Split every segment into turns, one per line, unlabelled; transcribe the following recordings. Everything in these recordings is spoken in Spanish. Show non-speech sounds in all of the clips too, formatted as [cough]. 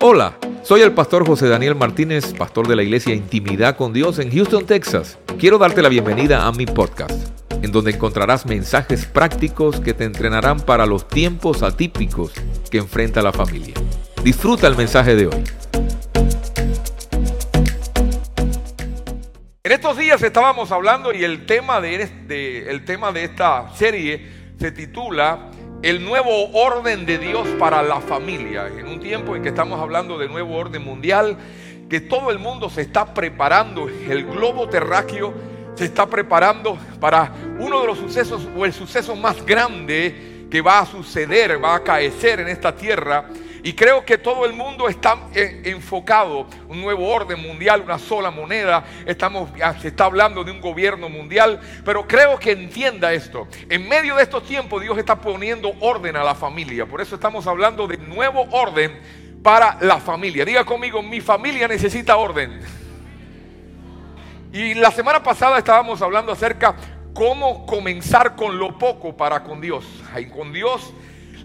Hola, soy el pastor José Daniel Martínez, pastor de la iglesia Intimidad con Dios en Houston, Texas. Quiero darte la bienvenida a mi podcast, en donde encontrarás mensajes prácticos que te entrenarán para los tiempos atípicos que enfrenta la familia. Disfruta el mensaje de hoy. En estos días estábamos hablando y el tema de, el tema de esta serie se titula el nuevo orden de Dios para la familia. En un tiempo en que estamos hablando de nuevo orden mundial, que todo el mundo se está preparando, el globo terráqueo se está preparando para uno de los sucesos o el suceso más grande que va a suceder, va a acaecer en esta tierra y creo que todo el mundo está eh, enfocado, un nuevo orden mundial, una sola moneda. Estamos, se está hablando de un gobierno mundial, pero creo que entienda esto. En medio de estos tiempos Dios está poniendo orden a la familia. Por eso estamos hablando de nuevo orden para la familia. Diga conmigo, mi familia necesita orden. Y la semana pasada estábamos hablando acerca cómo comenzar con lo poco para con Dios. Con Dios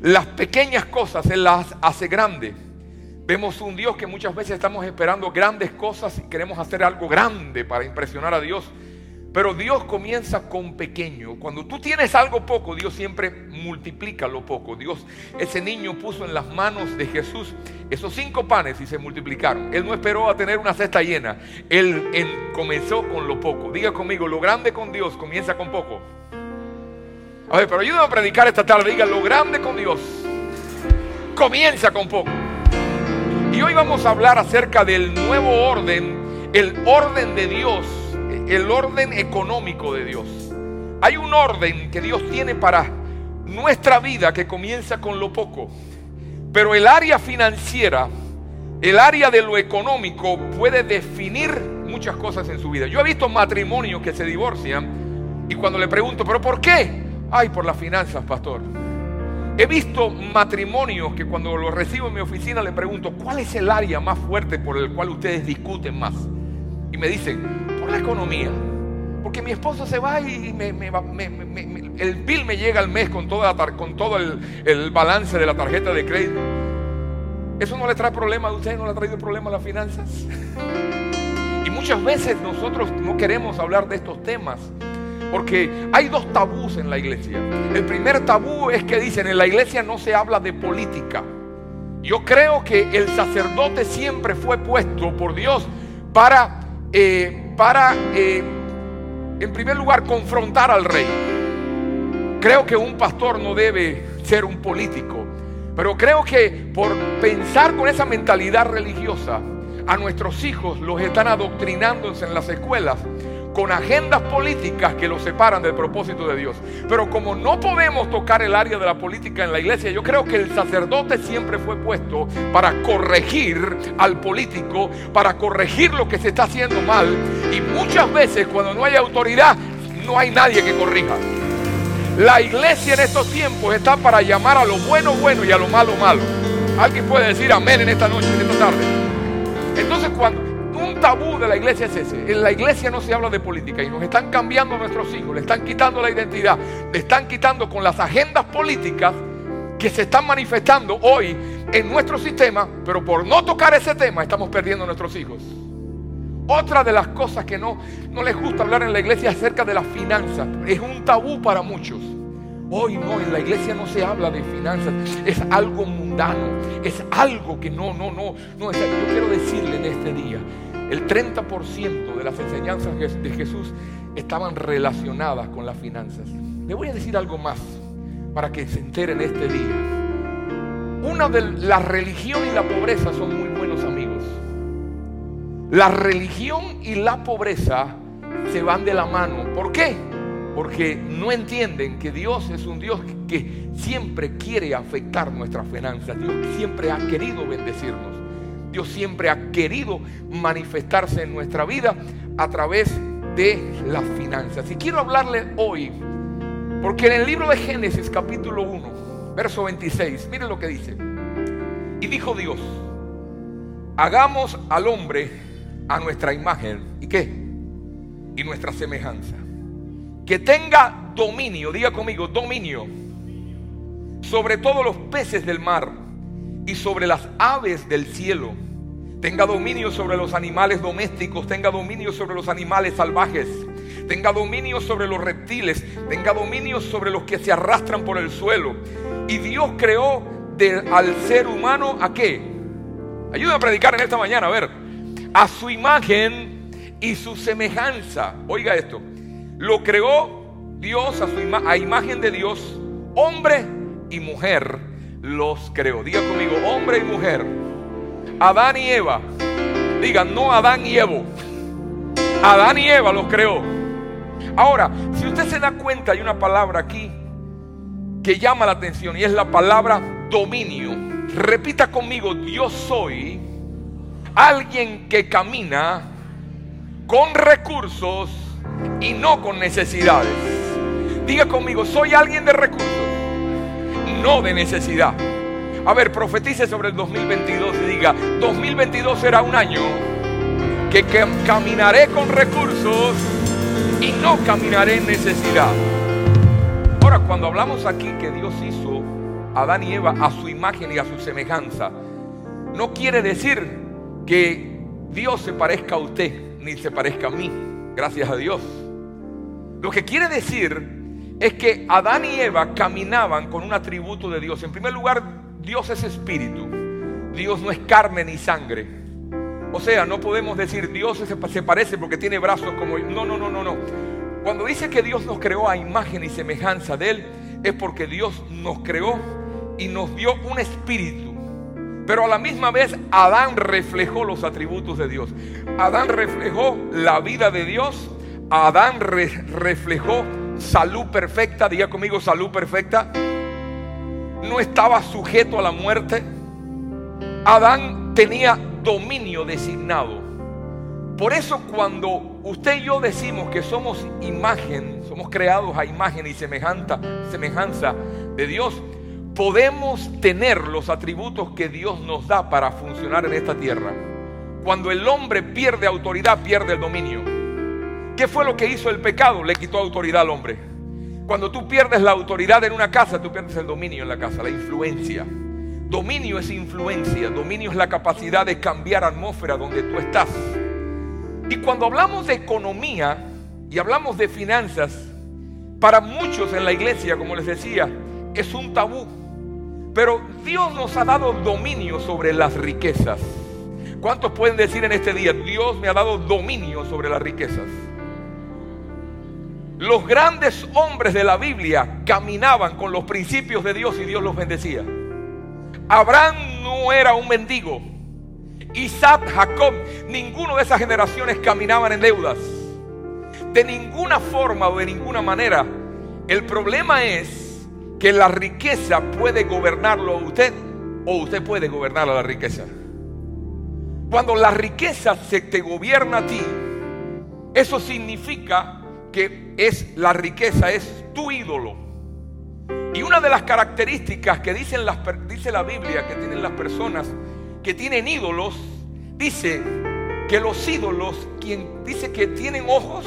las pequeñas cosas Él las hace grandes. Vemos un Dios que muchas veces estamos esperando grandes cosas y queremos hacer algo grande para impresionar a Dios. Pero Dios comienza con pequeño. Cuando tú tienes algo poco, Dios siempre multiplica lo poco. Dios, ese niño puso en las manos de Jesús esos cinco panes y se multiplicaron. Él no esperó a tener una cesta llena. Él, él comenzó con lo poco. Diga conmigo, lo grande con Dios comienza con poco. Ver, pero ayúdame a predicar esta tarde. Diga, lo grande con Dios comienza con poco. Y hoy vamos a hablar acerca del nuevo orden, el orden de Dios, el orden económico de Dios. Hay un orden que Dios tiene para nuestra vida que comienza con lo poco. Pero el área financiera, el área de lo económico puede definir muchas cosas en su vida. Yo he visto matrimonios que se divorcian y cuando le pregunto, ¿pero por qué? Ay, por las finanzas, pastor. He visto matrimonios que cuando los recibo en mi oficina le pregunto, ¿cuál es el área más fuerte por el cual ustedes discuten más? Y me dicen, por la economía. Porque mi esposo se va y el bill me llega al mes con, toda, todo el, balance de la tarjeta de crédito. ¿Eso no le trae problema a usted? ¿No le ha traído problema a las finanzas? [laughs] Y muchas veces nosotros no queremos hablar de estos temas porque hay dos tabús en la iglesia. El primer tabú es que dicen, en la iglesia no se habla de política. Yo creo que el sacerdote siempre fue puesto por Dios para, eh, para eh, en primer lugar, confrontar al rey. Creo que un pastor no debe ser un político. Pero creo que por pensar con esa mentalidad religiosa, a nuestros hijos los están adoctrinándose en las escuelas con agendas políticas que los separan del propósito de Dios. Pero como no podemos tocar el área de la política en la iglesia, yo creo que el sacerdote siempre fue puesto para corregir al político, para corregir lo que se está haciendo mal. Y muchas veces cuando no hay autoridad, no hay nadie que corrija. La iglesia en estos tiempos está para llamar a lo bueno bueno y a lo malo malo. Alguien puede decir amén en esta noche, en esta tarde. Entonces cuando tabú de la iglesia es ese. En la iglesia no se habla de política y nos están cambiando a nuestros hijos, le están quitando la identidad, le están quitando con las agendas políticas que se están manifestando hoy en nuestro sistema, pero por no tocar ese tema estamos perdiendo a nuestros hijos. Otra de las cosas que no, no les gusta hablar en la iglesia es acerca de las finanzas. Es un tabú para muchos. Hoy no, en la iglesia no se habla de finanzas, es algo mundano, es algo que no, no, no, no. Yo quiero decirle en este día, el 30% de las enseñanzas de Jesús estaban relacionadas con las finanzas. Le voy a decir algo más para que se enteren este día. Una de la religión y la pobreza son muy buenos amigos. La religión y la pobreza se van de la mano. ¿Por qué? Porque no entienden que Dios es un Dios que siempre quiere afectar nuestras finanzas. Dios siempre ha querido bendecirnos. Dios siempre ha querido manifestarse en nuestra vida a través de las finanzas. Y quiero hablarle hoy, porque en el libro de Génesis capítulo 1, verso 26, miren lo que dice. Y dijo Dios, hagamos al hombre a nuestra imagen. ¿Y qué? Y nuestra semejanza que tenga dominio, diga conmigo, dominio sobre todos los peces del mar y sobre las aves del cielo. Tenga dominio sobre los animales domésticos, tenga dominio sobre los animales salvajes, tenga dominio sobre los reptiles, tenga dominio sobre los que se arrastran por el suelo. Y Dios creó al ser humano a qué? Ayúdame a predicar en esta mañana, a ver. A su imagen y su semejanza. Oiga esto. Lo creó Dios a, su a imagen de Dios, hombre y mujer los creó. Diga conmigo, hombre y mujer. Adán y Eva. Digan, no Adán y Evo. Adán y Eva los creó. Ahora, si usted se da cuenta, hay una palabra aquí que llama la atención y es la palabra dominio. Repita conmigo, yo soy alguien que camina con recursos y no con necesidades. Diga conmigo, soy alguien de recursos, no de necesidad. A ver, profetice sobre el 2022 y diga, 2022 será un año que, que caminaré con recursos y no caminaré en necesidad. Ahora, cuando hablamos aquí que Dios hizo a Adán y Eva a su imagen y a su semejanza, no quiere decir que Dios se parezca a usted ni se parezca a mí gracias a Dios. Lo que quiere decir es que Adán y Eva caminaban con un atributo de Dios. En primer lugar, Dios es espíritu. Dios no es carne ni sangre. O sea, no podemos decir Dios se parece porque tiene brazos como... No, no, no, no, no. Cuando dice que Dios nos creó a imagen y semejanza de Él, es porque Dios nos creó y nos dio un espíritu. Pero a la misma vez Adán reflejó los atributos de Dios. Adán reflejó la vida de Dios. Adán reflejó salud perfecta. Diga conmigo salud perfecta. No estaba sujeto a la muerte. Adán tenía dominio designado. Por eso cuando usted y yo decimos que somos imagen, somos creados a imagen y semejanza, semejanza de Dios, podemos tener los atributos que Dios nos da para funcionar en esta tierra. Cuando el hombre pierde autoridad, pierde el dominio. ¿Qué fue lo que hizo el pecado? Le quitó autoridad al hombre. Cuando tú pierdes la autoridad en una casa, tú pierdes el dominio en la casa, la influencia. Dominio es influencia, dominio es la capacidad de cambiar atmósfera donde tú estás. Y cuando hablamos de economía y hablamos de finanzas, para muchos en la iglesia, como les decía, es un tabú. Pero Dios nos ha dado dominio sobre las riquezas. ¿Cuántos pueden decir en este día, Dios me ha dado dominio sobre las riquezas? Los grandes hombres de la Biblia caminaban con los principios de Dios y Dios los bendecía. Abraham no era un mendigo. Isaac, Jacob, ninguno de esas generaciones caminaban en deudas. De ninguna forma o de ninguna manera. El problema es que la riqueza puede gobernarlo a usted o usted puede gobernar a la riqueza. Cuando la riqueza se te gobierna a ti, eso significa que es la riqueza, es tu ídolo. Y una de las características que dicen las, dice la Biblia que tienen las personas que tienen ídolos, dice que los ídolos, quien dice que tienen ojos,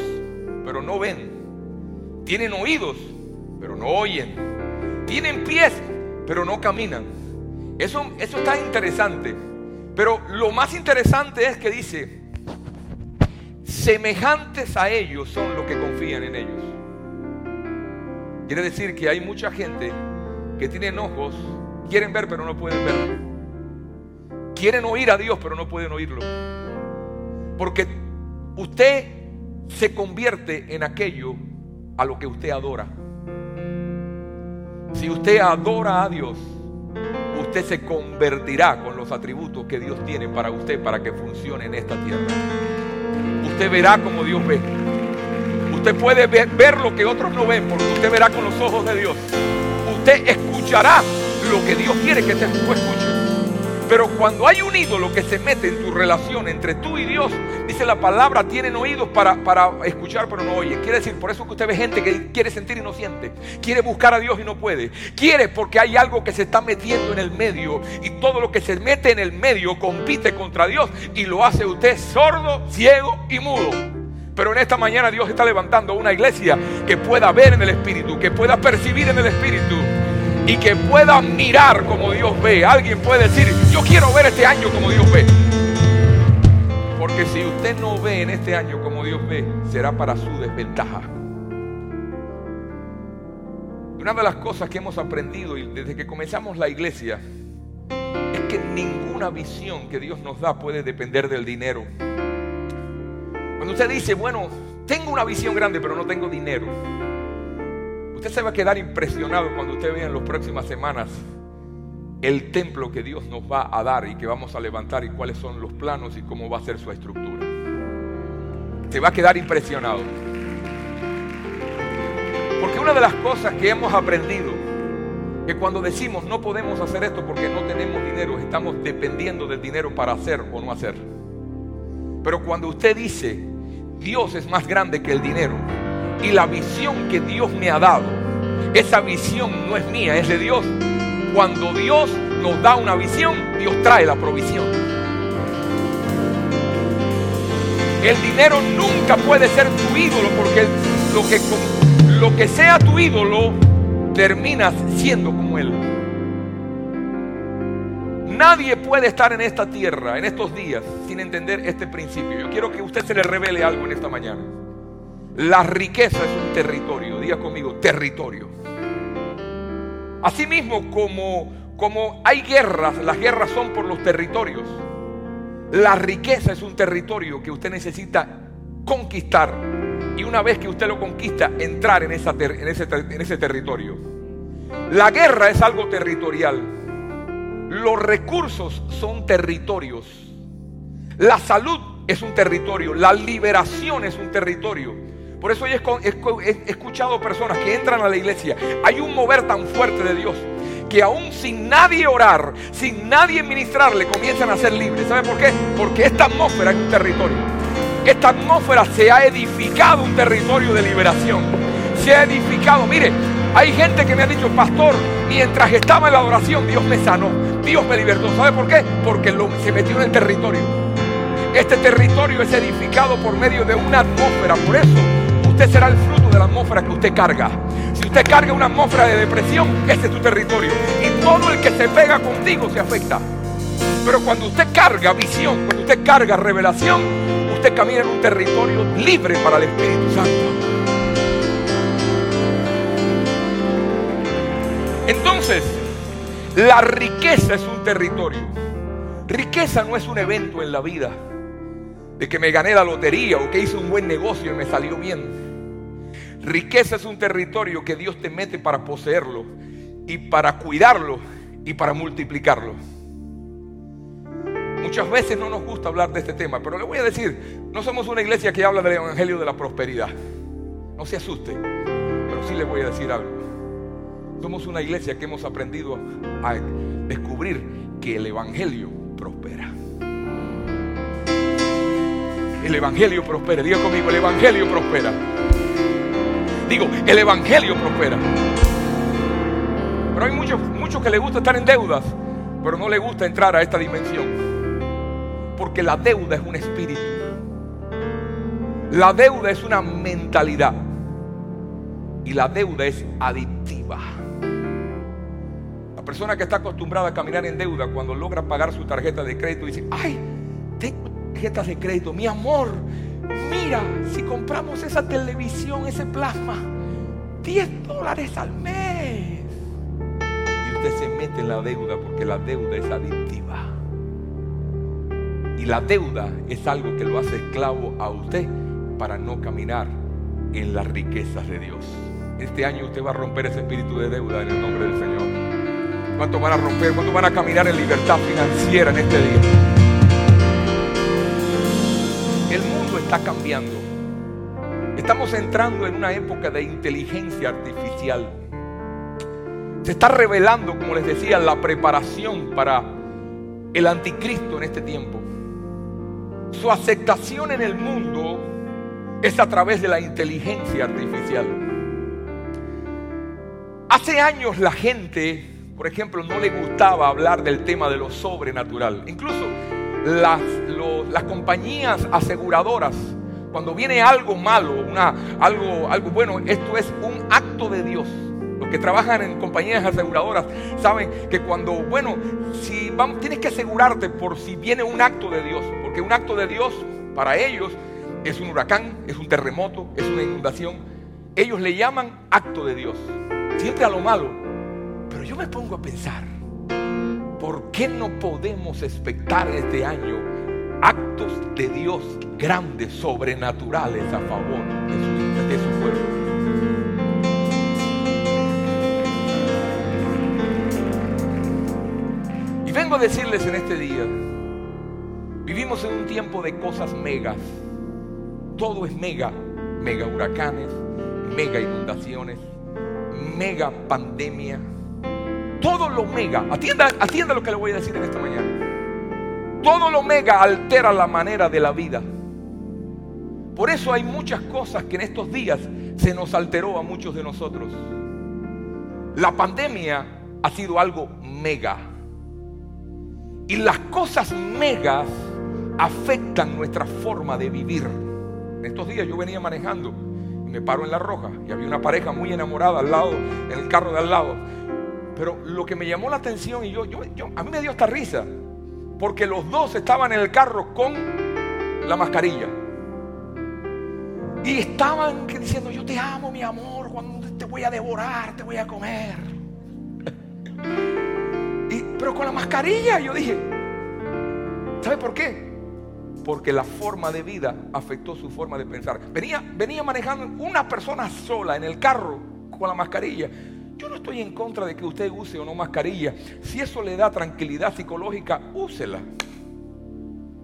pero no ven, tienen oídos, pero no oyen, tienen pies, pero no caminan. Eso, eso está interesante. Pero lo más interesante es que dice, semejantes a ellos son los que confían en ellos. Quiere decir que hay mucha gente que tienen ojos, quieren ver pero no pueden ver. Quieren oír a Dios pero no pueden oírlo. Porque usted se convierte en aquello a lo que usted adora. Si usted adora a Dios, usted se convertirá con los atributos que Dios tiene para usted para que funcione en esta tierra. Usted verá como Dios ve. Usted puede ver, lo que otros no ven porque usted verá con los ojos de Dios. Usted escuchará lo que Dios quiere que usted escuche. Pero cuando hay un ídolo que se mete en tu relación entre tú y Dios, dice la palabra, tienen oídos para, para escuchar pero no oyen. Quiere decir, por eso que usted ve gente que quiere sentir y no siente. Quiere buscar a Dios y no puede. Quiere porque hay algo que se está metiendo en el medio. Y todo lo que se mete en el medio compite contra Dios y lo hace usted sordo, ciego y mudo. Pero en esta mañana Dios está levantando una iglesia que pueda ver en el Espíritu, que pueda percibir en el Espíritu y que pueda mirar como Dios ve. Alguien puede decir, yo quiero ver este año como Dios ve. Porque si usted no ve en este año como Dios ve, será para su desventaja. Una de las cosas que hemos aprendido desde que comenzamos la iglesia es que ninguna visión que Dios nos da puede depender del dinero. Cuando usted dice, bueno, tengo una visión grande pero no tengo dinero, usted se va a quedar impresionado cuando usted vea en las próximas semanas el templo que Dios nos va a dar y que vamos a levantar y cuáles son los planos y cómo va a ser su estructura. Se va a quedar impresionado. Porque una de las cosas que hemos aprendido, que cuando decimos no podemos hacer esto porque no tenemos dinero, estamos dependiendo del dinero para hacer o no hacer. Pero cuando usted dice, Dios es más grande que el dinero y la visión que Dios me ha dado, esa visión no es mía, es de Dios. Cuando Dios nos da una visión, Dios trae la provisión. El dinero nunca puede ser tu ídolo porque lo que lo que sea tu ídolo, terminas siendo como él. Nadie puede estar en esta tierra, en estos días, sin entender este principio. Yo quiero que usted se le revele algo en esta mañana. La riqueza es un territorio, diga conmigo, territorio. Asimismo, como, como hay guerras, las guerras son por los territorios. La riqueza es un territorio que usted necesita conquistar y una vez que usted lo conquista, entrar en, esa en, ese, en ese territorio. La guerra es algo territorial. Los recursos son territorios. La salud es un territorio. La liberación es un territorio. Por eso he escuchado personas que entran a la iglesia. Hay un mover tan fuerte de Dios que aún sin nadie orar, sin nadie ministrarle, comienzan a ser libres. ¿Sabe por qué? Porque esta atmósfera es un territorio esta atmósfera se ha edificado un territorio de liberación. Se ha edificado, mire, hay gente que me ha dicho, pastor, mientras estaba en la adoración, Dios me sanó, Dios me libertó. ¿Sabe por qué? Porque se metió en el territorio. Este territorio es edificado por medio de una atmósfera. Por eso usted será el fruto de la atmósfera que usted carga. Si usted carga una atmósfera de depresión, ese es tu territorio. Y todo el que se pega contigo se afecta. Pero cuando usted carga visión, cuando usted carga revelación, usted camina en un territorio libre para el Espíritu Santo. Entonces, la riqueza es un territorio. Riqueza no es un evento en la vida de que me gané la lotería o que hice un buen negocio y me salió bien. Riqueza es un territorio que Dios te mete para poseerlo y para cuidarlo y para multiplicarlo. Muchas veces no nos gusta hablar de este tema, pero le voy a decir, no somos una iglesia que habla del Evangelio de la prosperidad. No se asuste, pero sí le voy a decir algo. Somos una iglesia que hemos aprendido a descubrir que el Evangelio prospera. El Evangelio prospera. Diga conmigo, el Evangelio prospera. Digo, el Evangelio prospera. Pero hay muchos, muchos que les gusta estar en deudas, pero no les gusta entrar a esta dimensión. Porque la deuda es un espíritu. La deuda es una mentalidad. Y la deuda es adictiva. La persona que está acostumbrada a caminar en deuda, cuando logra pagar su tarjeta de crédito, dice, ay, tengo tarjetas de crédito, mi amor, mira, si compramos esa televisión, ese plasma, 10 dólares al mes. Y usted se mete en la deuda porque la deuda es adictiva. Y la deuda es algo que lo hace esclavo a usted para no caminar en las riquezas de Dios. Este año usted va a romper ese espíritu de deuda en el nombre del Señor. ¿Cuánto van a romper? ¿Cuánto van a caminar en libertad financiera en este día? Está cambiando. Estamos entrando en una época de inteligencia artificial. Se está revelando, como les decía, la preparación para el anticristo en este tiempo. Su aceptación en el mundo es a través de la inteligencia artificial. Hace años la gente, por ejemplo, no le gustaba hablar del tema de lo sobrenatural. Incluso las, las compañías aseguradoras, cuando viene algo malo, una, algo, algo bueno, esto es un acto de Dios. Los que trabajan en compañías aseguradoras saben que cuando, bueno, si vamos, tienes que asegurarte por si viene un acto de Dios, porque un acto de Dios para ellos es un huracán, es un terremoto, es una inundación. Ellos le llaman acto de Dios, siempre a lo malo. Pero yo me pongo a pensar, ¿por qué no podemos expectar este año actos de Dios grandes, sobrenaturales a favor de su, de su pueblo? Y vengo a decirles en este día, vivimos en un tiempo de cosas megas. Todo es mega, mega huracanes, mega inundaciones, mega pandemia. Todo lo mega, atienda, atienda lo que le voy a decir en esta mañana. Todo lo mega altera la manera de la vida. Por eso hay muchas cosas que en estos días se nos alteró a muchos de nosotros. La pandemia ha sido algo mega. Y las cosas megas afectan nuestra forma de vivir. En estos días yo venía manejando y me paro en la roja y había una pareja muy enamorada al lado, en el carro de al lado. Pero lo que me llamó la atención y yo, yo, yo a mí me dio esta risa, porque los dos estaban en el carro con la mascarilla. Y estaban diciendo, yo te amo, mi amor, cuando te voy a devorar, te voy a comer. [laughs] y, pero con la mascarilla yo dije, ¿sabe por qué? Porque la forma de vida afectó su forma de pensar. Venía, venía manejando una persona sola en el carro con la mascarilla. Yo no estoy en contra de que usted use o no mascarilla. Si eso le da tranquilidad psicológica, úsela.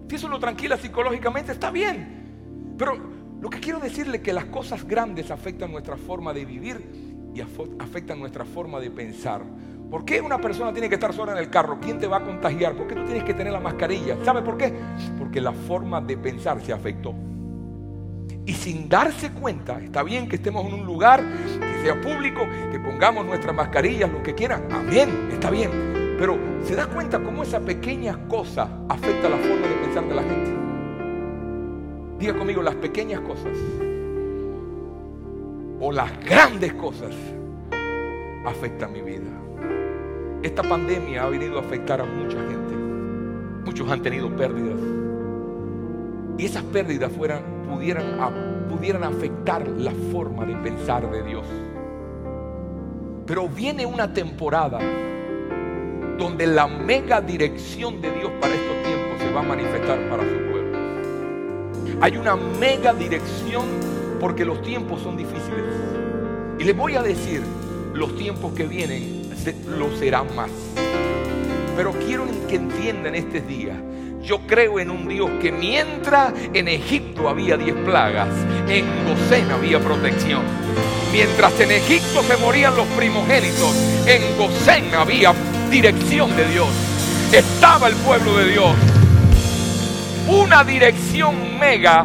Si eso lo tranquila psicológicamente, está bien. Pero lo que quiero decirle es que las cosas grandes afectan nuestra forma de vivir y afectan nuestra forma de pensar. ¿Por qué una persona tiene que estar sola en el carro? ¿Quién te va a contagiar? ¿Por qué tú tienes que tener la mascarilla? ¿Sabe por qué? Porque la forma de pensar se afectó. Y sin darse cuenta, está bien que estemos en un lugar sea público, que pongamos nuestras mascarillas, lo que quieran. Amén, está bien. Pero se da cuenta cómo esa pequeña cosa afecta la forma de pensar de la gente. Diga conmigo, las pequeñas cosas o las grandes cosas afectan mi vida. Esta pandemia ha venido a afectar a mucha gente. Muchos han tenido pérdidas. Y esas pérdidas fueran, pudieran, pudieran afectar la forma de pensar de Dios. Pero viene una temporada donde la mega dirección de Dios para estos tiempos se va a manifestar para su pueblo. Hay una mega dirección porque los tiempos son difíciles. Y les voy a decir, los tiempos que vienen lo serán más. Pero quiero que entiendan este día. Yo creo en un Dios que mientras en Egipto había diez plagas, en Gosén había protección. Mientras en Egipto se morían los primogénitos, en Gosén había dirección de Dios. Estaba el pueblo de Dios. Una dirección mega,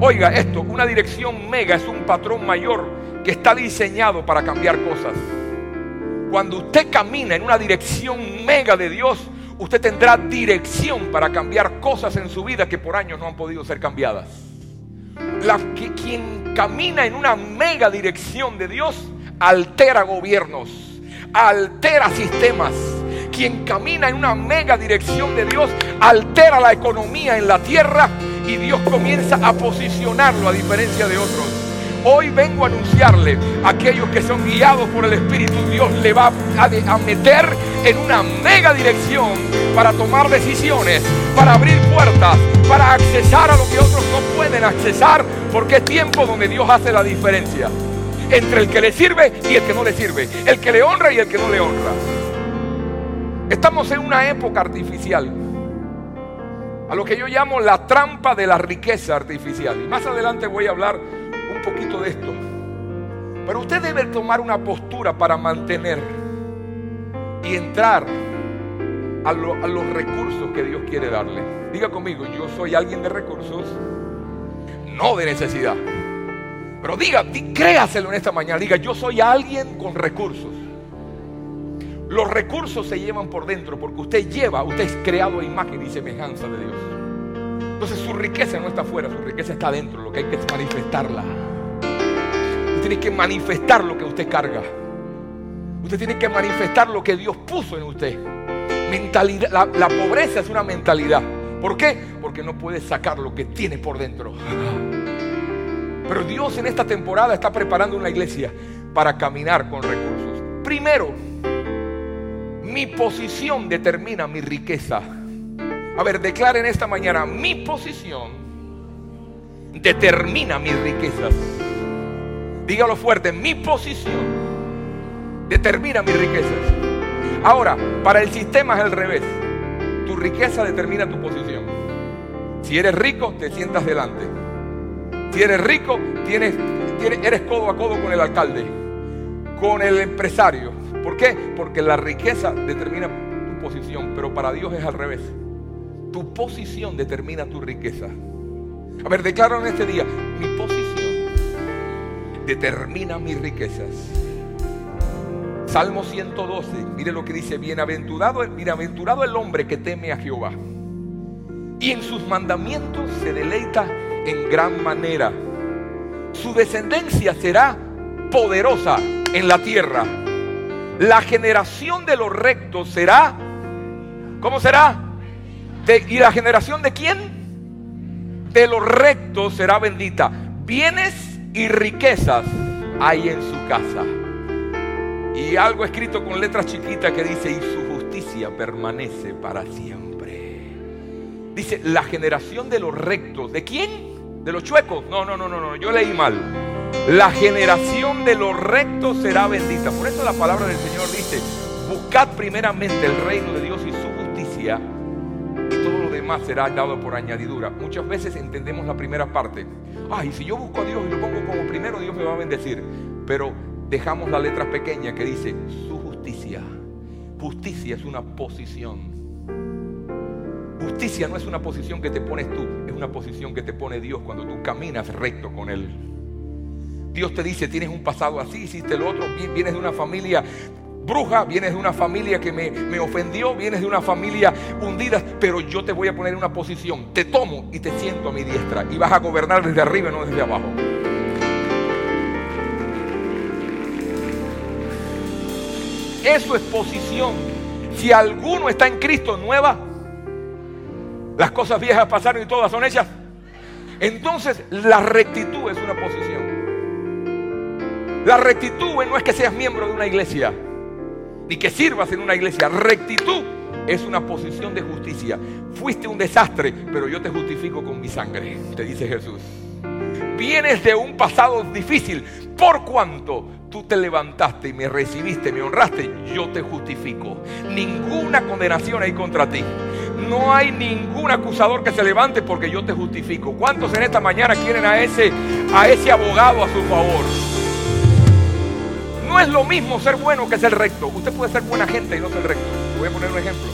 oiga esto, una dirección mega es un patrón mayor que está diseñado para cambiar cosas. Cuando usted camina en una dirección mega de Dios, usted tendrá dirección para cambiar cosas en su vida que por años no han podido ser cambiadas. La, que, quien camina en una mega dirección de Dios altera gobiernos, altera sistemas. Quien camina en una mega dirección de Dios altera la economía en la tierra y Dios comienza a posicionarlo a diferencia de otros. Hoy vengo a anunciarle a aquellos que son guiados por el Espíritu, Dios le va a, meter en una mega dirección para tomar decisiones, para abrir puertas, para accesar a lo que otros no pueden accesar, porque es tiempo donde Dios hace la diferencia entre el que le sirve y el que no le sirve, el que le honra y el que no le honra. Estamos en una época artificial, a lo que yo llamo la trampa de la riqueza artificial. Y más adelante voy a hablar poquito de esto. Pero usted debe tomar una postura para mantener y entrar a, los recursos que Dios quiere darle. Diga conmigo, yo soy alguien de recursos, no de necesidad. Pero diga, créaselo en esta mañana. Diga, yo soy alguien con recursos. Los recursos se llevan por dentro porque usted lleva, usted es creado a imagen y semejanza de Dios. Entonces su riqueza no está afuera, su riqueza está dentro, lo que hay que es manifestarla tiene que manifestar lo que usted carga. Usted tiene que manifestar lo que Dios puso en usted. Mentalidad, la, la pobreza es una mentalidad. ¿Por qué? Porque no puede sacar lo que tiene por dentro. Pero Dios en esta temporada está preparando una iglesia para caminar con recursos. Primero, mi posición determina mi riqueza. A ver, declaren esta mañana, mi posición determina mis riquezas. Dígalo fuerte, mi posición determina mis riquezas. Ahora, para el sistema es al revés. Tu riqueza determina tu posición. Si eres rico, te sientas delante. Si eres rico, tienes, eres codo a codo con el alcalde, con el empresario. ¿Por qué? Porque la riqueza determina tu posición, pero para Dios es al revés. Tu posición determina tu riqueza. A ver, declaro en este día, mi posición determina mis riquezas. Salmo 112, mire lo que dice, bienaventurado, bienaventurado el hombre que teme a Jehová. Y en sus mandamientos se deleita en gran manera. Su descendencia será poderosa en la tierra. La generación de los rectos será, ¿cómo será? ¿Y la generación de quién? De los rectos será bendita. Bienes y riquezas hay en su casa. Y algo escrito con letras chiquitas que dice, y su justicia permanece para siempre. Dice, la generación de los rectos. ¿De quién? ¿De los chuecos? No, no, no, no, no, yo leí mal. La generación de los rectos será bendita. Por eso la palabra del Señor dice, buscad primeramente el reino de Dios y su justicia y todo lo demás será dado por añadidura. Muchas veces entendemos la primera parte. Ay, si yo busco a Dios y lo pongo como primero, Dios me va a bendecir. Pero dejamos la letra pequeña que dice su justicia. Justicia es una posición. Justicia no es una posición que te pones tú, es una posición que te pone Dios cuando tú caminas recto con Él. Dios te dice, tienes un pasado así, hiciste lo otro, vienes de una familia bruja, vienes de una familia que me, me, ofendió, vienes de una familia hundida, pero yo te voy a poner en una posición, te tomo y te siento a mi diestra y vas a gobernar desde arriba y no desde abajo. Eso es posición. Si alguno está en Cristo nueva, las cosas viejas pasaron y todas son hechas. Entonces la rectitud es una posición. La rectitud no es que seas miembro de una iglesia ni que sirvas en una iglesia. Rectitud es una posición de justicia. Fuiste un desastre, pero yo te justifico con mi sangre, te dice Jesús. Vienes de un pasado difícil, por cuanto tú te levantaste y me recibiste, me honraste, yo te justifico. Ninguna condenación hay contra ti. No hay ningún acusador que se levante porque yo te justifico. ¿Cuántos en esta mañana quieren a ese, a ese abogado a su favor? No es lo mismo ser bueno que ser recto. Usted puede ser buena gente y no ser recto. Voy a poner un ejemplo.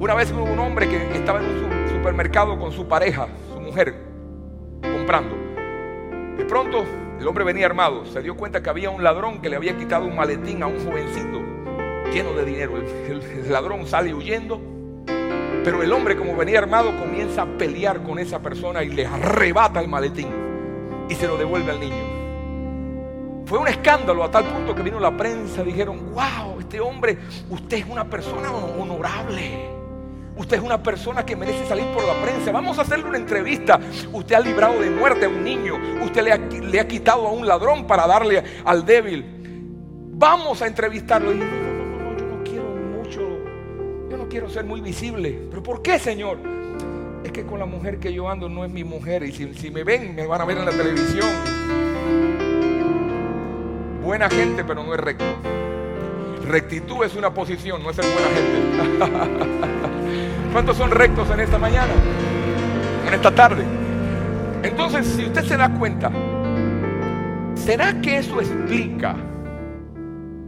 Una vez hubo un hombre que estaba en un supermercado con su pareja, su mujer, comprando. De pronto el hombre venía armado. Se dio cuenta que había un ladrón que le había quitado un maletín a un jovencito lleno de dinero. El, ladrón sale huyendo. Pero el hombre como venía armado comienza a pelear con esa persona y le arrebata el maletín y se lo devuelve al niño. Fue un escándalo a tal punto que vino la prensa, dijeron, wow, este hombre, usted es una persona honorable. Usted es una persona que merece salir por la prensa. Vamos a hacerle una entrevista. Usted ha librado de muerte a un niño. Usted le ha, quitado a un ladrón para darle al débil. Vamos a entrevistarlo. Y no, no, no, no, yo no quiero mucho. Yo no quiero ser muy visible. ¿Pero por qué, Señor? Es que con la mujer que yo ando no es mi mujer. Y si, si me ven, me van a ver en la televisión buena gente, pero no es recto. Rectitud es una posición, no es ser buena gente. [laughs] ¿Cuántos son rectos en esta mañana? En esta tarde. Entonces, si usted se da cuenta, ¿será que eso explica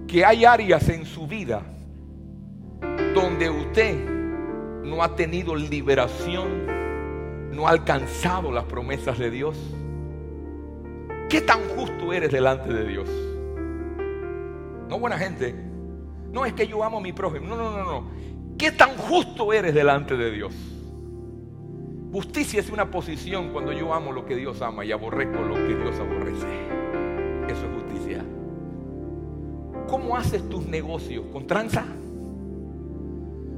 que hay áreas en su vida donde usted no ha tenido liberación, no ha alcanzado las promesas de Dios? ¿Qué tan justo eres delante de Dios? no buena gente. No es que yo amo a mi prójimo. No, no, no, no. ¿Qué tan justo eres delante de Dios? Justicia es una posición cuando yo amo lo que Dios ama y aborrezco lo que Dios aborrece. Eso es justicia. ¿Cómo haces tus negocios? ¿Con tranza?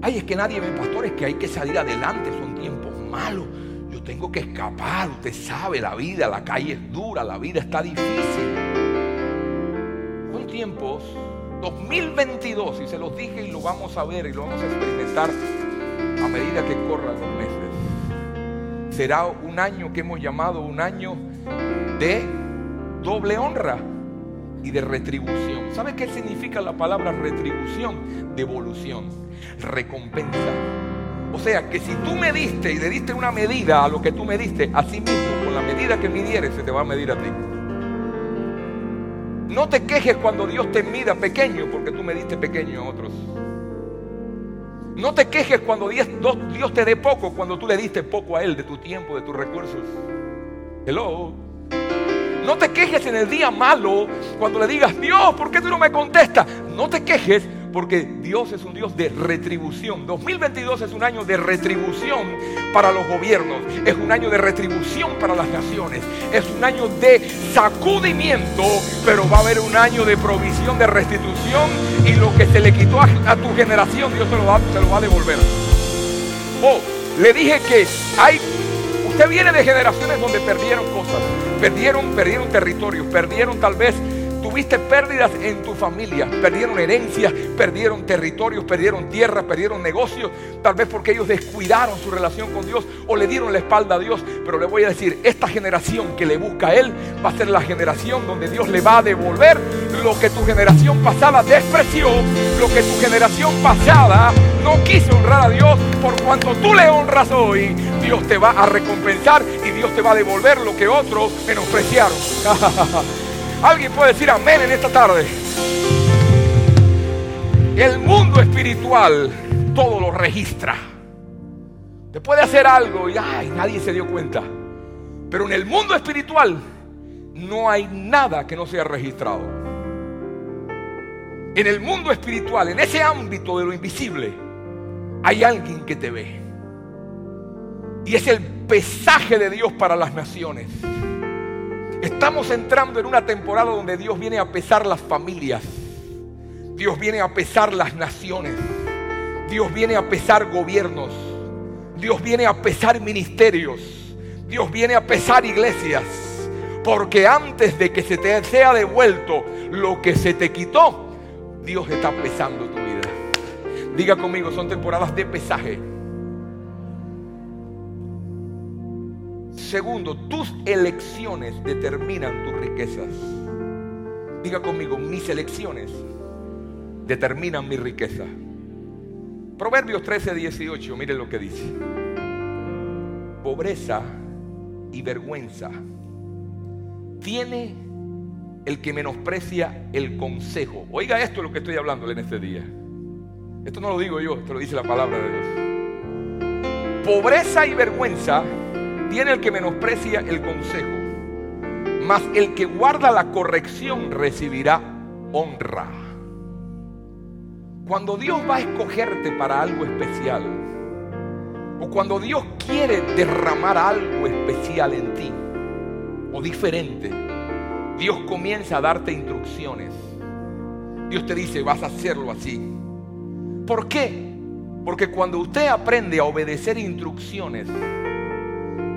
Ay, es que nadie ve, pastor, es que hay que salir adelante, son tiempos malos. Yo tengo que escapar, usted sabe, la vida, la calle es dura, la vida está difícil. Son tiempos 2022, y se los dije y lo vamos a ver y lo vamos a experimentar a medida que corran los meses. Será un año que hemos llamado un año de doble honra y de retribución. ¿Sabe qué significa la palabra retribución? Devolución, recompensa. O sea que si tú me diste y le diste una medida a lo que tú me diste, así mismo, con la medida que midieres, se te va a medir a ti. No te quejes cuando Dios te mida pequeño, porque tú me diste pequeño a otros. No te quejes cuando Dios, Dios te dé poco, cuando tú le diste poco a Él de tu tiempo, de tus recursos. Hello. No te quejes en el día malo cuando le digas, Dios, ¿por qué tú no me contestas? No te quejes porque Dios es un Dios de retribución. 2022 es un año de retribución para los gobiernos, es un año de retribución para las naciones, es un año de sacudimiento, pero va a haber un año de provisión, de restitución y lo que se le quitó a, tu generación, Dios te lo, va, te lo va a devolver. Oh, le dije que hay Usted viene de generaciones donde perdieron cosas, perdieron, perdieron territorios, perdieron tal vez tuviste pérdidas en tu familia, perdieron herencias, perdieron territorios, perdieron tierra, perdieron negocios, tal vez porque ellos descuidaron su relación con Dios o le dieron la espalda a Dios. Pero le voy a decir, esta generación que le busca a Él va a ser la generación donde Dios le va a devolver lo que tu generación pasada despreció, lo que tu generación pasada no quiso honrar a Dios, por cuanto tú le honras hoy, Dios te va a recompensar y Dios te va a devolver lo que otros menospreciaron. [laughs] Alguien puede decir amén en esta tarde. El mundo espiritual todo lo registra. Te puede hacer algo y ay, nadie se dio cuenta. Pero en el mundo espiritual no hay nada que no sea registrado. En el mundo espiritual, en ese ámbito de lo invisible, hay alguien que te ve. Y es el pesaje de Dios para las naciones. Estamos entrando en una temporada donde Dios viene a pesar las familias. Dios viene a pesar las naciones. Dios viene a pesar gobiernos. Dios viene a pesar ministerios. Dios viene a pesar iglesias. Porque antes de que se te sea devuelto lo que se te quitó, Dios está pesando tu vida. Diga conmigo, son temporadas de pesaje. Segundo, tus elecciones determinan tus riquezas. Diga conmigo, mis elecciones determinan mi riqueza. Proverbios 13, 18, mire lo que dice. Pobreza y vergüenza tiene el que menosprecia el consejo. Oiga esto lo que estoy hablando en este día. Esto no lo digo yo, esto lo dice la palabra de Dios. Pobreza y vergüenza tiene el que menosprecia el consejo, mas el que guarda la corrección recibirá honra. Cuando Dios va a escogerte para algo especial, o cuando Dios quiere derramar algo especial en ti, o diferente, Dios comienza a darte instrucciones. Dios te dice, vas a hacerlo así. ¿Por qué? Porque cuando usted aprende a obedecer instrucciones,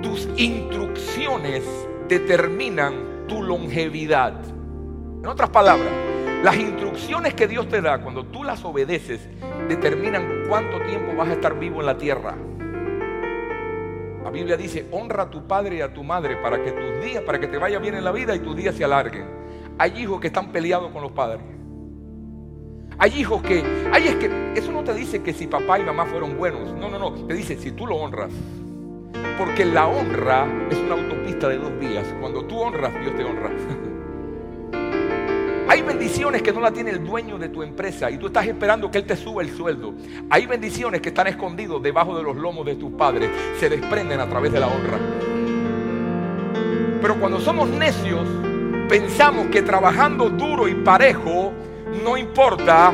tus instrucciones determinan tu longevidad. En otras palabras, las instrucciones que Dios te da cuando tú las obedeces determinan cuánto tiempo vas a estar vivo en la tierra. La Biblia dice, honra a tu padre y a tu madre para que tus días, para que te vaya bien en la vida y tus días se alarguen. Hay hijos que están peleados con los padres. Hay hijos que, hay es que, eso no te dice que si papá y mamá fueron buenos. No, no, no. Te dice si tú lo honras. Porque la honra es una autopista de dos vías. Cuando tú honras, Dios te honra. [laughs] Hay bendiciones que no la tiene el dueño de tu empresa y tú estás esperando que Él te suba el sueldo. Hay bendiciones que están escondidos debajo de los lomos de tus padres. Se desprenden a través de la honra. Pero cuando somos necios, pensamos que trabajando duro y parejo no importa,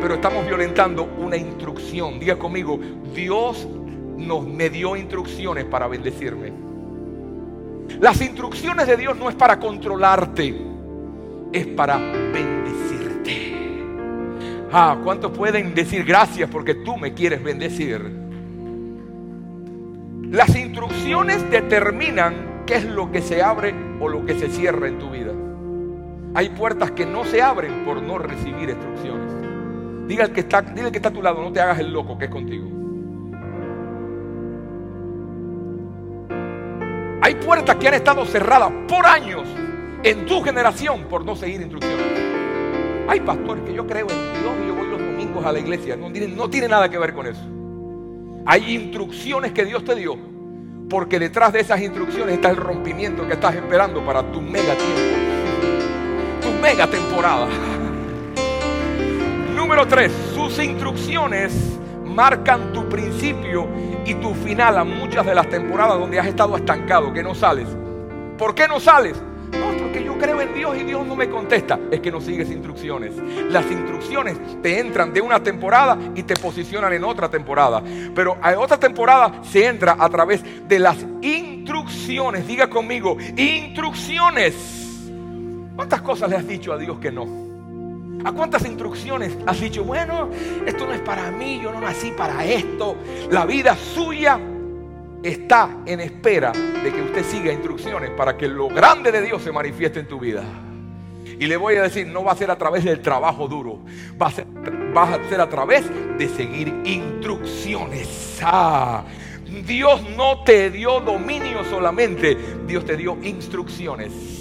pero estamos violentando una instrucción. Diga conmigo, Dios nos, me dio instrucciones para bendecirme. Las instrucciones de Dios no es para controlarte, es para bendecirte. Ah, ¿cuántos pueden decir gracias porque tú me quieres bendecir? Las instrucciones determinan qué es lo que se abre o lo que se cierra en tu vida. Hay puertas que no se abren por no recibir instrucciones. Diga al que está, dile al que está a tu lado, no te hagas el loco que es contigo. Hay puertas que han estado cerradas por años en tu generación por no seguir instrucciones. Hay pastores que yo creo en Dios y yo voy los domingos a la iglesia. No tiene, no tiene nada que ver con eso. Hay instrucciones que Dios te dio porque detrás de esas instrucciones está el rompimiento que estás esperando para tu mega tiempo, tu mega temporada. Número tres, sus instrucciones marcan tu principio y tu final a muchas de las temporadas donde has estado estancado, que no sales. ¿Por qué no sales? No, porque yo creo en Dios y Dios no me contesta. Es que no sigues instrucciones. Las instrucciones te entran de una temporada y te posicionan en otra temporada. Pero a otra temporada se entra a través de las instrucciones. Diga conmigo, instrucciones. ¿Cuántas cosas le has dicho a Dios que no? ¿A cuántas instrucciones has dicho, bueno, esto no es para mí, yo no nací para esto? La vida suya está en espera de que usted siga instrucciones para que lo grande de Dios se manifieste en tu vida. Y le voy a decir, no va a ser a través del trabajo duro, va a ser, a, a través de seguir instrucciones. Ah, Dios no te dio dominio solamente, Dios te dio instrucciones.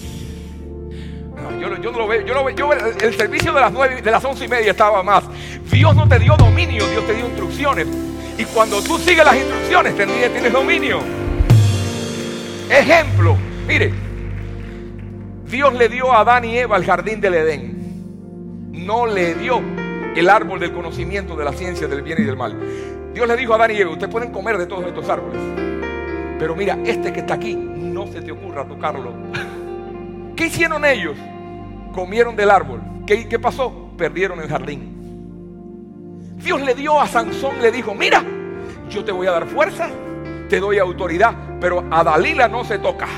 Yo, no lo veo, yo lo veo, el servicio de las nueve, de las once y media estaba más. Dios no te dio dominio, Dios te dio instrucciones. Y cuando tú sigues las instrucciones, tienes dominio. Ejemplo, mire, Dios le dio a Adán y Eva el jardín del Edén. No le dio el árbol del conocimiento de la ciencia del bien y del mal. Dios le dijo a Adán y Eva, ustedes pueden comer de todos estos árboles. Pero mira, este que está aquí, no se te ocurra tocarlo. [laughs] ¿Qué hicieron ellos? Comieron del árbol. ¿Qué, qué pasó? Perdieron el jardín. Dios le dio a Sansón, le dijo, mira, yo te voy a dar fuerza, te doy autoridad, pero a Dalila no se toca.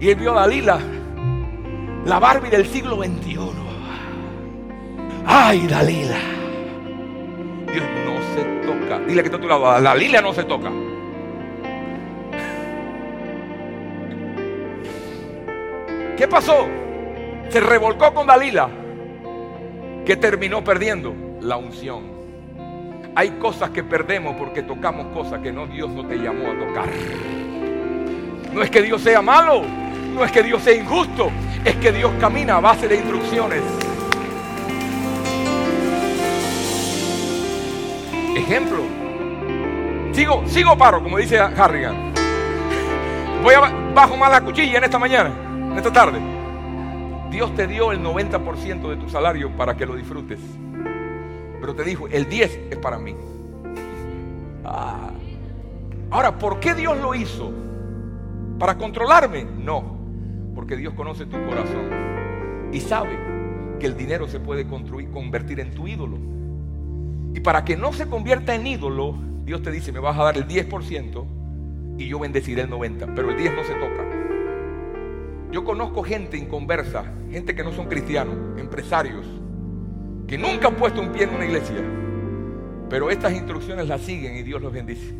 Y él vio a Dalila, la Barbie del siglo XXI. Ay, Dalila. Dios no se toca. Dile que está a tu lado, Dalila no se toca. ¿Qué pasó? Se revolcó con Dalila, que terminó perdiendo la unción. Hay cosas que perdemos porque tocamos cosas que no Dios no te llamó a tocar. No es que Dios sea malo, no es que Dios sea injusto, es que Dios camina a base de instrucciones. Ejemplo. Sigo, sigo paro, como dice Harrigan. Voy a bajo más la cuchilla en esta mañana, esta tarde. Dios te dio el 90% de tu salario para que lo disfrutes. Pero te dijo, el 10 es para mí. Ah. Ahora, ¿por qué Dios lo hizo? ¿Para controlarme? No, porque Dios conoce tu corazón y sabe que el dinero se puede construir, convertir en tu ídolo. Y para que no se convierta en ídolo, Dios te dice, me vas a dar el 10% y yo bendeciré el 90%, pero el 10 no se toca. Yo conozco gente inconversa, gente que no son cristianos, empresarios, que nunca han puesto un pie en una iglesia, pero estas instrucciones las siguen y Dios los bendice.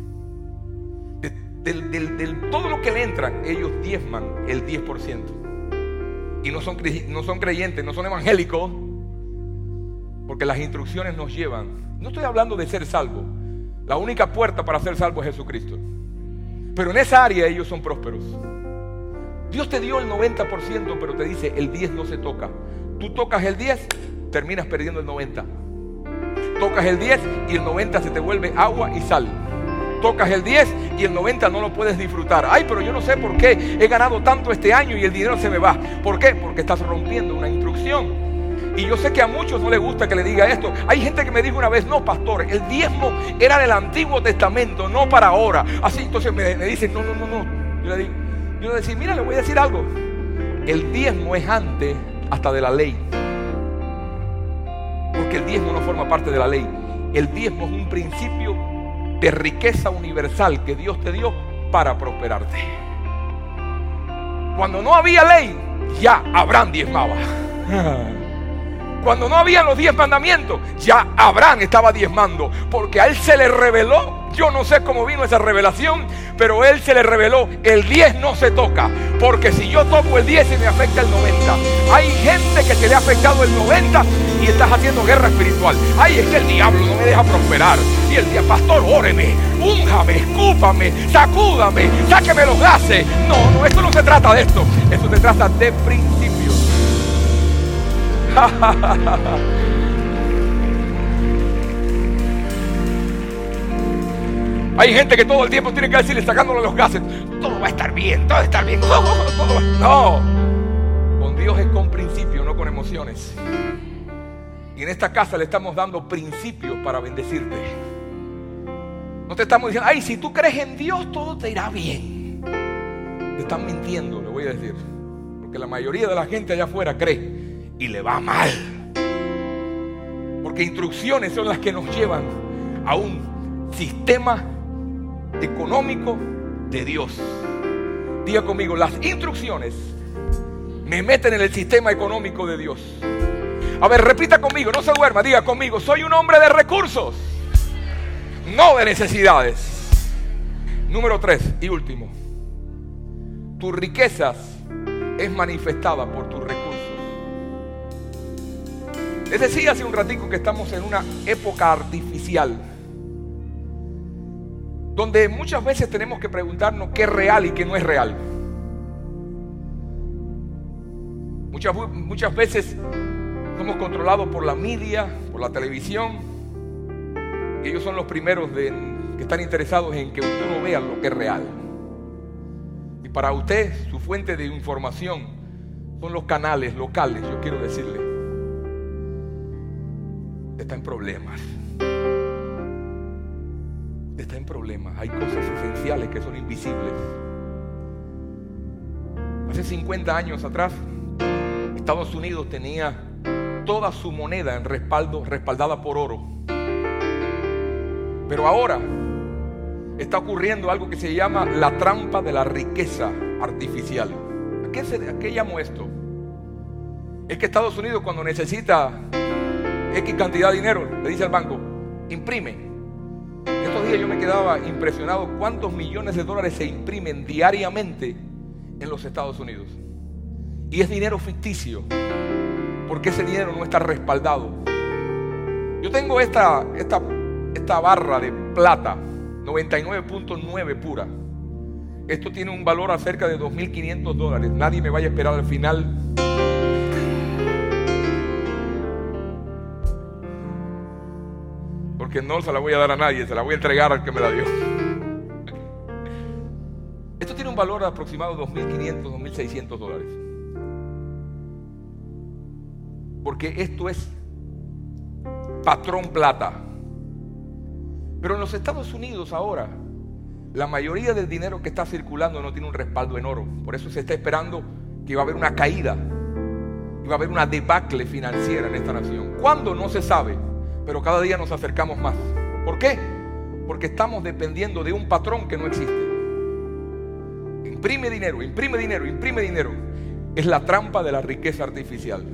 Del, todo lo que le entran, ellos diezman el 10%. Y no son, no son creyentes, no son evangélicos, porque las instrucciones nos llevan. No estoy hablando de ser salvo. La única puerta para ser salvo es Jesucristo. Pero en esa área ellos son prósperos. Dios te dio el 90%, pero te dice, el 10 no se toca. Tú tocas el 10 terminas perdiendo el 90. Tocas el 10 y el 90 se te vuelve agua y sal. Tocas el 10 y el 90 no lo puedes disfrutar. Ay, pero yo no sé por qué he ganado tanto este año y el dinero se me va. ¿Por qué? Porque estás rompiendo una instrucción. Y yo sé que a muchos no les gusta que le diga esto. Hay gente que me dijo una vez, no, pastor, el diezmo era del Antiguo Testamento, no para ahora. Así, entonces me, dicen, no, no, no, no. Yo le digo, yo le decía, mira, le voy a decir algo. El diezmo es antes hasta de la ley porque el diezmo no forma parte de la ley. El diezmo es un principio de riqueza universal que Dios te dio para prosperarte. Cuando no había ley, ya Abraham diezmaba. [laughs] Cuando no había los diez mandamientos, ya Abraham estaba diezmando, porque a él se le reveló yo no sé cómo vino esa revelación, pero él se le reveló, el 10 no se toca, porque si yo toco el 10 se me afecta el 90. Hay gente que se le ha afectado el 90 y estás haciendo guerra espiritual. Ay, es que el diablo no me deja prosperar. Y el día, pastor, óreme, únjame, escúpame, sacúdame, sáqueme los gases. No, no, esto no se trata de esto. Esto se trata de principios. [laughs] Hay gente que todo el tiempo tiene que decirle sacándole los gases, todo va a estar bien, todo va a estar bien. [laughs] No, con Dios es con principios, no con emociones. Y en esta casa le estamos dando principios para bendecirte. No te estamos diciendo, ay, si tú crees en Dios, todo te irá bien. Te están mintiendo, le voy a decir. Porque la mayoría de la gente allá afuera cree y le va mal. Porque instrucciones son las que nos llevan a un sistema económico de Dios. Diga conmigo, las instrucciones me meten en el sistema económico de Dios. A ver, repita conmigo, no se duerma, diga conmigo, soy un hombre de recursos, no de necesidades. Número tres y último, tus riquezas es manifestada por tus recursos. Les decía hace un ratico que estamos en una época artificial donde muchas veces tenemos que preguntarnos qué es real y qué no es real. Muchas, muchas veces somos controlados por la media, por la televisión. Y ellos son los primeros que están interesados en que usted no vea lo que es real. Y para usted, su fuente de información son los canales locales, yo quiero decirle. Está en problemas está en problemas. Hay cosas esenciales que son invisibles. Hace 50 años atrás, Estados Unidos tenía toda su moneda en respaldo, respaldada por oro. Pero ahora está ocurriendo algo que se llama la trampa de la riqueza artificial. ¿A qué, se, qué llamo esto? Es que Estados Unidos cuando necesita X cantidad de dinero, le dice al banco, imprime estos días yo me quedaba impresionado cuántos millones de dólares se imprimen diariamente en los Estados Unidos. Y es dinero ficticio, porque ese dinero no está respaldado. Yo tengo esta, esta, esta barra de plata, 99.9 pura. Esto tiene un valor a cerca de 2.500 dólares. Nadie me vaya a esperar al final porque no se la voy a dar a nadie, se la voy a entregar al que me la dio. Esto tiene un valor aproximado de 2.500, 2.600 dólares. Porque esto es patrón plata. Pero en los Estados Unidos ahora, la mayoría del dinero que está circulando no tiene un respaldo en oro. Por eso se está esperando que va a haber una caída. Y va a haber una debacle financiera en esta nación. ¿Cuándo? No se sabe pero cada día nos acercamos más. ¿Por qué? Porque estamos dependiendo de un patrón que no existe. Imprime dinero, imprime dinero, imprime dinero. Es la trampa de la riqueza artificial.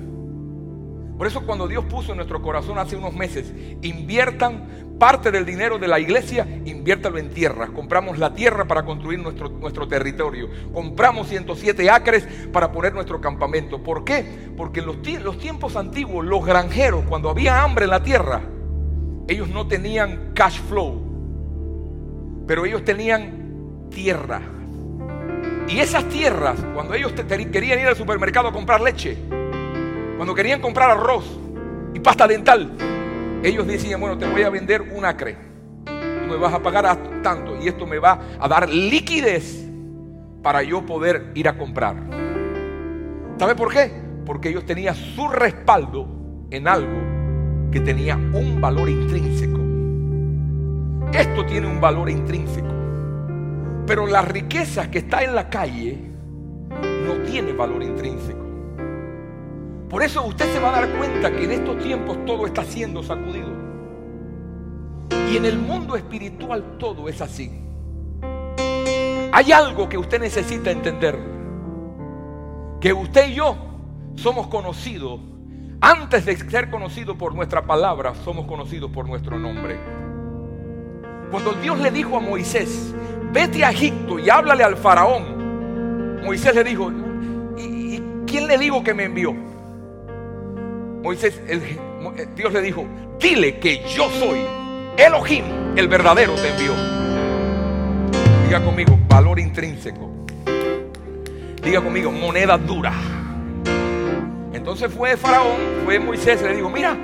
Por eso cuando Dios puso en nuestro corazón hace unos meses, inviertan parte del dinero de la iglesia, inviértalo en tierra. Compramos la tierra para construir nuestro, nuestro territorio. Compramos 107 acres para poner nuestro campamento. ¿Por qué? Porque en los, los tiempos antiguos, los granjeros, cuando había hambre en la tierra, ellos no tenían cash flow, pero ellos tenían tierra. Y esas tierras, cuando ellos querían ir al supermercado a comprar leche, cuando querían comprar arroz y pasta dental, ellos decían, bueno, te voy a vender un acre. Tú me vas a pagar tanto y esto me va a dar liquidez para yo poder ir a comprar. ¿Sabe por qué? Porque ellos tenían su respaldo en algo que tenía un valor intrínseco. Esto tiene un valor intrínseco. Pero la riqueza que está en la calle no tiene valor intrínseco. Por eso usted se va a dar cuenta que en estos tiempos todo está siendo sacudido. Y en el mundo espiritual todo es así. Hay algo que usted necesita entender. Que usted y yo somos conocidos Antes de ser conocidos por nuestra palabra, somos conocidos por nuestro nombre. Cuando Dios le dijo a Moisés, vete a Egipto y háblale al faraón, Moisés le dijo, ¿y, quién le digo que me envió? Moisés, Dios le dijo, dile que yo soy Elohim, el verdadero te envió. Diga conmigo, valor intrínseco. Diga conmigo, moneda dura. Entonces fue Faraón, fue Moisés, le dijo, mira,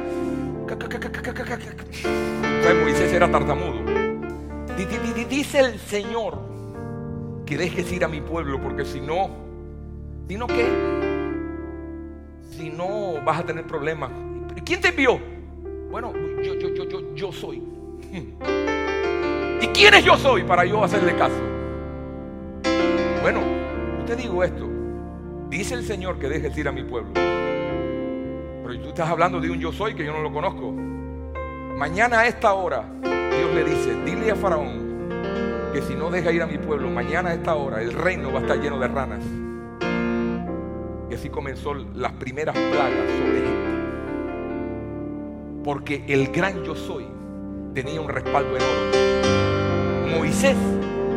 Moisés era tartamudo. Dice el Señor que dejes ir a mi pueblo, porque si no, si no qué, vas a tener problemas. ¿Quién te envió? Bueno, yo, yo, yo, yo, yo soy. ¿Y quién es yo soy para yo hacerle caso? Bueno, yo te digo esto. Dice el Señor que dejes ir a mi pueblo. Pero tú estás hablando de un yo soy que yo no lo conozco. Mañana a esta hora, Dios le dice, dile a Faraón que si no deja ir a mi pueblo, mañana a esta hora el reino va a estar lleno de ranas. Y así comenzó las primeras plagas sobre Egipto. Porque el gran yo soy tenía un respaldo enorme. Moisés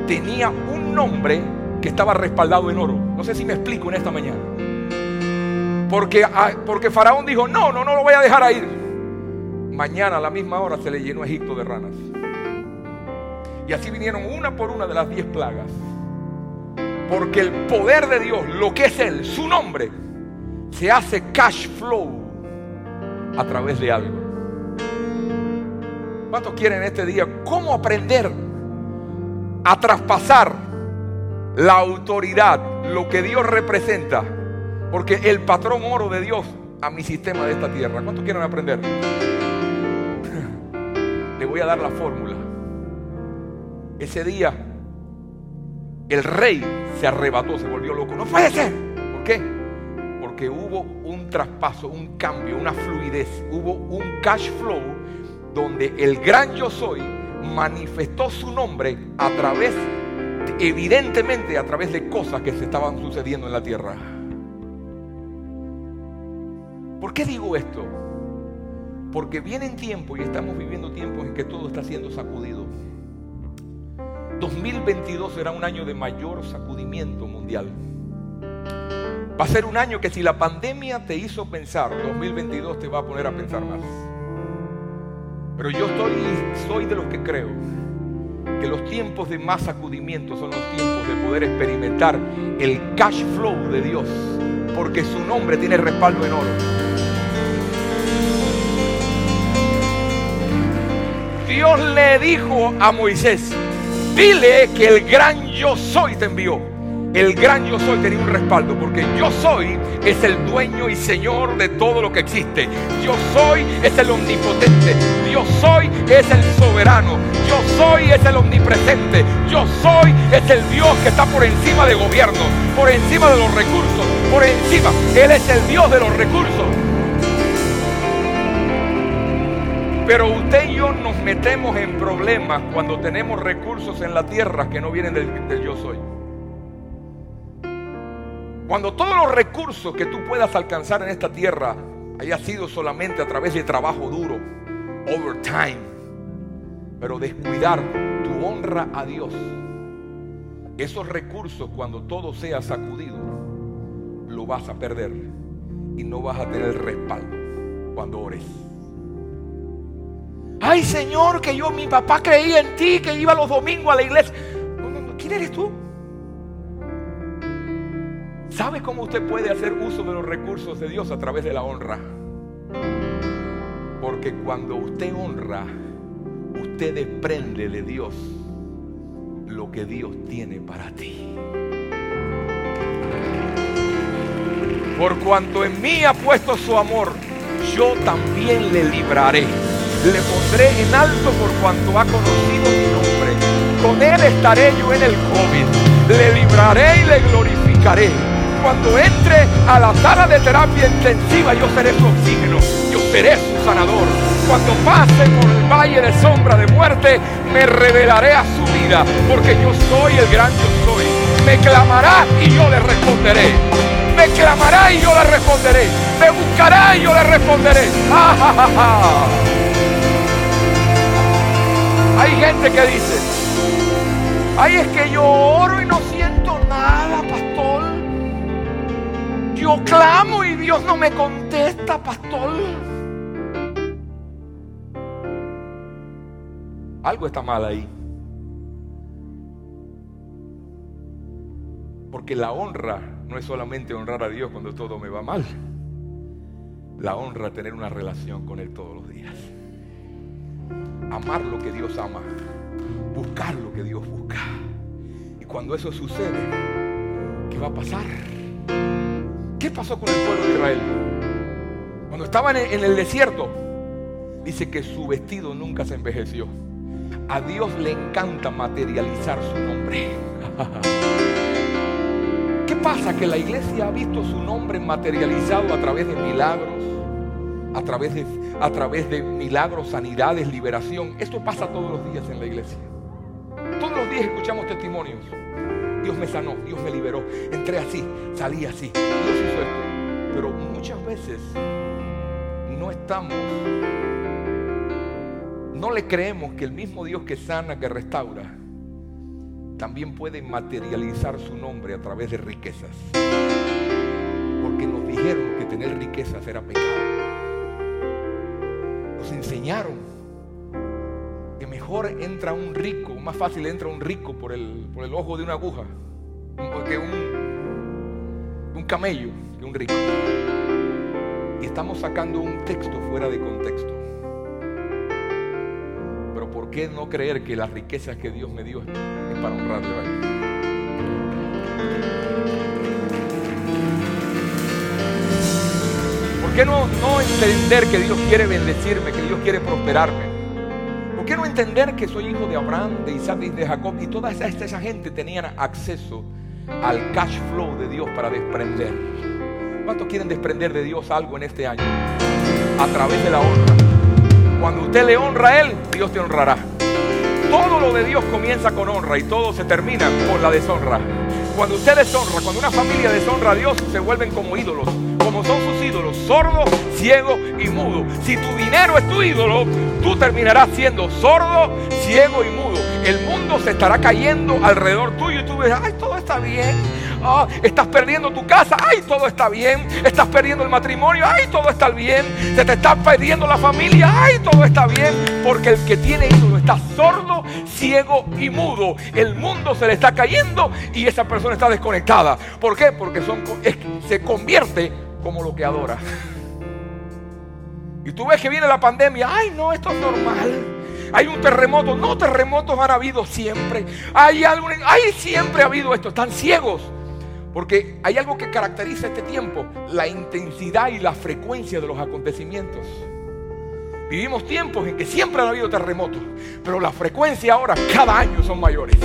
tenía un nombre que estaba respaldado en oro. No sé si me explico en esta mañana. Porque, ah, porque Faraón dijo, no, no, no lo voy a dejar ir. Mañana a la misma hora se le llenó Egipto de ranas. Y así vinieron una por una de las diez plagas. Porque el poder de Dios, lo que es Él, su nombre, se hace cash flow a través de algo. ¿Cuántos quieren este día cómo aprender a traspasar la autoridad, lo que Dios representa? Porque el patrón oro de Dios a mi sistema de esta tierra. ¿Cuántos quieren aprender? [laughs] Le voy a dar la fórmula. Ese día el rey se arrebató, se volvió loco. No puede ser. ¿Por qué? Porque hubo un traspaso, un cambio, una fluidez. Hubo un cash flow donde el gran yo soy manifestó su nombre a través, evidentemente a través de cosas que se estaban sucediendo en la tierra. ¿Por qué digo esto? Porque vienen tiempos y estamos viviendo tiempos en que todo está siendo sacudido. 2022 será un año de mayor sacudimiento mundial. Va a ser un año que si la pandemia te hizo pensar, 2022 te va a poner a pensar más. Pero yo estoy, soy de los que creo que los tiempos de más sacudimiento son los tiempos de poder experimentar el cash flow de Dios, porque su nombre tiene respaldo en oro. Dios le dijo a Moisés, dile que el gran yo soy te envió. El gran yo soy tenía un respaldo porque yo soy es el dueño y señor de todo lo que existe. Yo soy es el omnipotente. Yo soy es el soberano. Yo soy es el omnipresente. Yo soy es el Dios que está por encima de gobierno, por encima de los recursos, por encima. Él es el Dios de los recursos. Pero usted y yo nos metemos en problemas cuando tenemos recursos en la tierra que no vienen del, del yo soy. Cuando todos los recursos que tú puedas alcanzar en esta tierra haya sido solamente a través de trabajo duro, overtime, pero descuidar tu honra a Dios, esos recursos cuando todo sea sacudido, lo vas a perder y no vas a tener respaldo cuando ores. Ay Señor, que yo, mi papá creía en ti, que iba los domingos a la iglesia. ¿Quién eres tú? ¿Sabe cómo usted puede hacer uso de los recursos de Dios a través de la honra? Porque cuando usted honra, usted desprende de Dios lo que Dios tiene para ti. Por cuanto en mí ha puesto su amor, yo también le libraré. Le pondré en alto por cuanto ha conocido mi nombre. Con él estaré yo en el COVID. Le libraré y le glorificaré cuando entre a la sala de terapia intensiva, yo seré su oxígeno, yo seré su sanador. Cuando pase por el valle de sombra de muerte, me revelaré a su vida, porque yo soy el gran yo soy. Me clamará y yo le responderé. Me clamará y yo le responderé. Me buscará y yo le responderé. Hay gente que dice, ay es que yo oro y no siento nada, pastor. Yo clamo y Dios no me contesta, pastor. Algo está mal ahí. Porque la honra no es solamente honrar a Dios cuando todo me va mal. La honra tener una relación con Él todos los días. Amar lo que Dios ama. Buscar lo que Dios busca. Y cuando eso sucede, ¿qué va a pasar? ¿Qué pasó con el pueblo de Israel? Cuando estaban en el desierto, dice que su vestido nunca se envejeció. A Dios le encanta materializar su nombre. [laughs] ¿Qué pasa? Que la iglesia ha visto su nombre materializado a través de milagros, a través de, a través de milagros, sanidades, liberación. Esto pasa todos los días en la iglesia. Todos los días escuchamos testimonios. Dios me sanó, Dios me liberó. Entré así, salí así. Dios hizo esto. Pero muchas veces no estamos no le creemos que el mismo Dios que sana, que restaura, también puede materializar su nombre a través de riquezas. Porque nos dijeron que tener riquezas era pecado. Nos enseñaron que mejor entra un rico, más fácil entra un rico por el, por el ojo de una aguja que un, un camello, que un rico. Y estamos sacando un texto fuera de contexto. ¿por qué no creer que las riquezas que Dios me dio es para honrarle a Él? Qué no, no entender que Dios quiere bendecirme, que Dios quiere prosperarme? ¿Por qué no entender que soy hijo de Abraham, de Isaac y de Jacob? Y toda esa, esa gente tenían acceso al cash flow de Dios para desprender. ¿Cuántos quieren desprender de Dios algo en este año? A través de la honra. Cuando usted le honra a Él, Dios te honrará. Todo lo de Dios comienza con honra y todo se termina con la deshonra. Cuando usted deshonra, cuando una familia deshonra a Dios, se vuelven como ídolos. Como son sus ídolos, sordo, ciego y mudo. Si tu dinero es tu ídolo, tú terminarás siendo sordo, ciego y mudo. El mundo se estará cayendo alrededor tuyo y tú ves, ay, todo está bien. Ah, estás perdiendo tu casa, ay, todo está bien. Estás perdiendo el matrimonio, ay, todo está bien. Se te está perdiendo la familia, ay, todo está bien. Porque el que tiene ídolo está sordo, ciego y mudo. El mundo se le está cayendo y esa persona está desconectada. ¿Por qué? Porque son, se convierte como lo que adora. Y tú ves que viene la pandemia, ay, no, esto es normal. Hay un terremoto, no terremotos han habido siempre. Hay algo, ay, siempre ha habido esto. Están ciegos porque hay algo que caracteriza este tiempo, la intensidad y la frecuencia de los acontecimientos. Vivimos tiempos en que siempre ha habido terremotos, pero la frecuencia ahora cada año son mayores.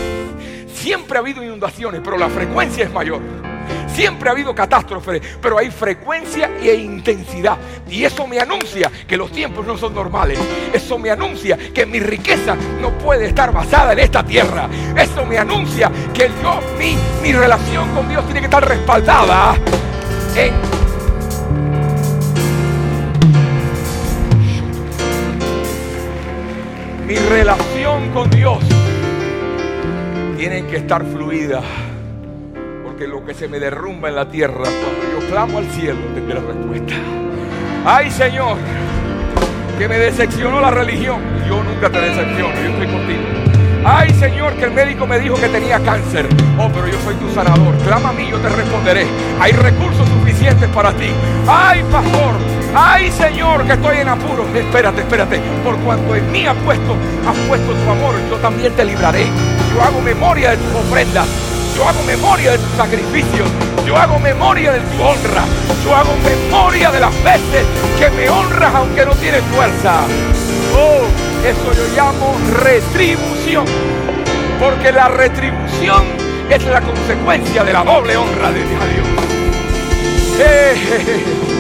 Siempre ha habido inundaciones, pero la frecuencia es mayor. Siempre ha habido catástrofes, pero hay frecuencia e intensidad. Y eso me anuncia que los tiempos no son normales. Eso me anuncia que mi riqueza no puede estar basada en esta tierra. Eso me anuncia que yo, mi, mi relación con Dios tiene que estar respaldada mi relación con Dios tiene que estar fluida que lo que se me derrumba en la tierra, cuando yo clamo al cielo, tendré la respuesta. Ay Señor, que me decepcionó la religión. Yo nunca te decepciono, yo estoy contigo. Ay Señor, que el médico me dijo que tenía cáncer. Oh, pero yo soy tu sanador. Clama a mí, yo te responderé. Hay recursos suficientes para ti. Ay, pastor. Ay, Señor, que estoy en apuro. Espérate, espérate. Por cuanto en mí has puesto, has puesto tu amor, yo también te libraré. Yo hago memoria de tus ofrendas. Yo hago memoria de tu sacrificio. Yo hago memoria de tu honra. Yo hago memoria de las veces que me honras aunque no tienes fuerza. Oh, eso yo llamo retribución. Porque la retribución es la consecuencia de la doble honra de Dios. Eh,